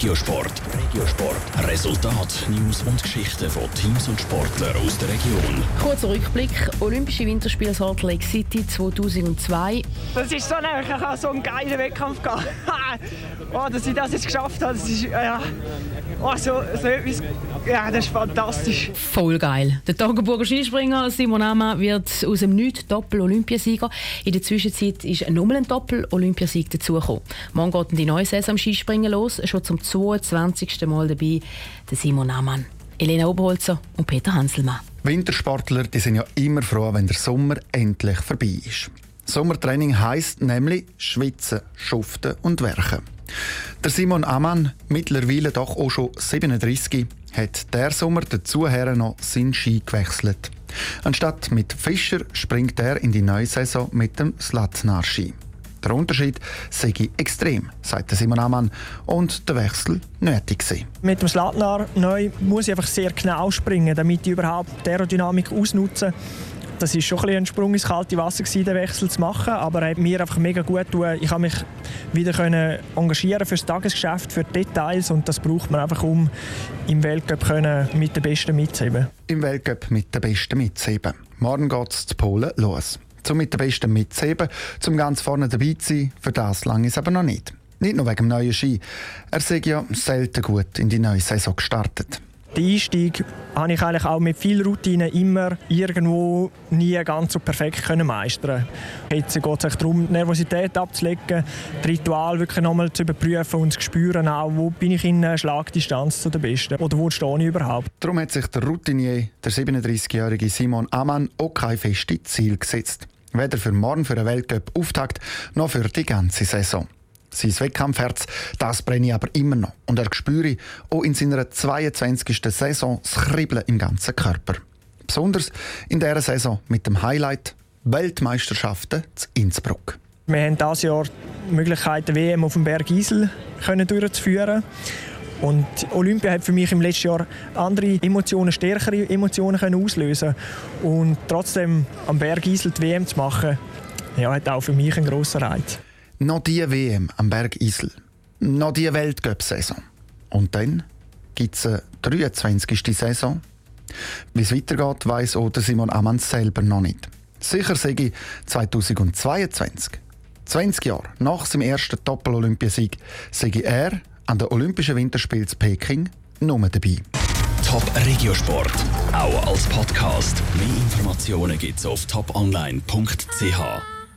Regiosport. Regiosport. Resultat, News und Geschichten von Teams und Sportlern aus der Region. Kurzer Rückblick: Olympische Winterspiele Salt Lake City 2002. Das ist so ein, ich habe so einen geilen Wettkampf gehabt. oh, dass ich das jetzt geschafft habe, das ist ja, oh, so, so etwas, ja, das ist fantastisch. Voll geil. Der Tageburger Skispringer Simon Amma wird aus dem Nichts Doppel-Olympiasieger. In der Zwischenzeit ist nochmal ein Doppel-Olympiasieg dazugekommen. Morgen geht die neue Saison am Skispringen los. Schon zum 22. Mal dabei der Simon Amann. Elena Oberholzer und Peter Hanselmann. Wintersportler die sind ja immer froh, wenn der Sommer endlich vorbei ist. Sommertraining heisst nämlich schwitzen, schuften und werken. Der Simon Amann, mittlerweile doch auch schon 37, hat der Sommer dazu noch seinen Ski gewechselt. Anstatt mit Fischer springt er in die neue Saison mit dem Slatnar-Ski. Der Unterschied sei extrem, sagt Simon Amann, und der Wechsel nötig sei. Mit dem Slatnar neu muss ich einfach sehr genau springen, damit ich überhaupt die Aerodynamik ausnutze. Das war schon ein, Sprung ins kalte Wasser, gewesen, den Wechsel zu machen, aber er hat mir einfach mega gut getan. Ich habe mich wieder können engagieren für das Tagesgeschäft, für die Details und das braucht man einfach, um im Weltcup können mit den Besten mitzuheben. Im Weltcup mit den Besten mitzuheben. Morgen geht es zu Polen los. Zum mit den Besten mitzuheben, zum ganz vorne dabei zu sein, für das lange ist aber noch nicht. Nicht nur wegen dem neuen Ski. Er sei ja selten gut in die neue Saison gestartet. Den Einstieg habe ich eigentlich auch mit viel Routine immer irgendwo nie ganz so perfekt können meistern. Jetzt geht es darum, die Nervosität abzulegen, das Ritual wirklich nochmal zu überprüfen und zu spüren, auch, wo bin ich in Schlagdistanz zu den Besten oder wo stehe ich überhaupt. Darum hat sich der Routinier, der 37-jährige Simon Amann, auch kein festes Ziel gesetzt. Weder für morgen für den Weltcup Auftakt noch für die ganze Saison. Sein Wettkampfherz, das brenne ich aber immer noch. Und er spüre auch in seiner 22. Saison das Kribbeln im ganzen Körper. Besonders in dieser Saison mit dem Highlight Weltmeisterschaften zu Innsbruck. Wir haben dieses Jahr die Möglichkeit, die WM auf dem Berg Isel durchzuführen. Und Olympia hat für mich im letzten Jahr andere Emotionen, stärkere Emotionen können auslösen Und trotzdem am Berg Isel die WM zu machen, ja, hat auch für mich einen grossen Reiz. Noch die WM am Berg Isel. Noch die Weltcup-Saison. Und dann gibt es eine 23. Saison. Wie es weitergeht, weiss auch Simon Ammann selber noch nicht. Sicher sage ich 2022. 20 Jahre nach seinem ersten Doppel-Olympiasieg sage er an den Olympischen Winterspielen in Peking nur dabei. Top Regiosport, auch als Podcast. Mehr Informationen gibt es auf toponline.ch.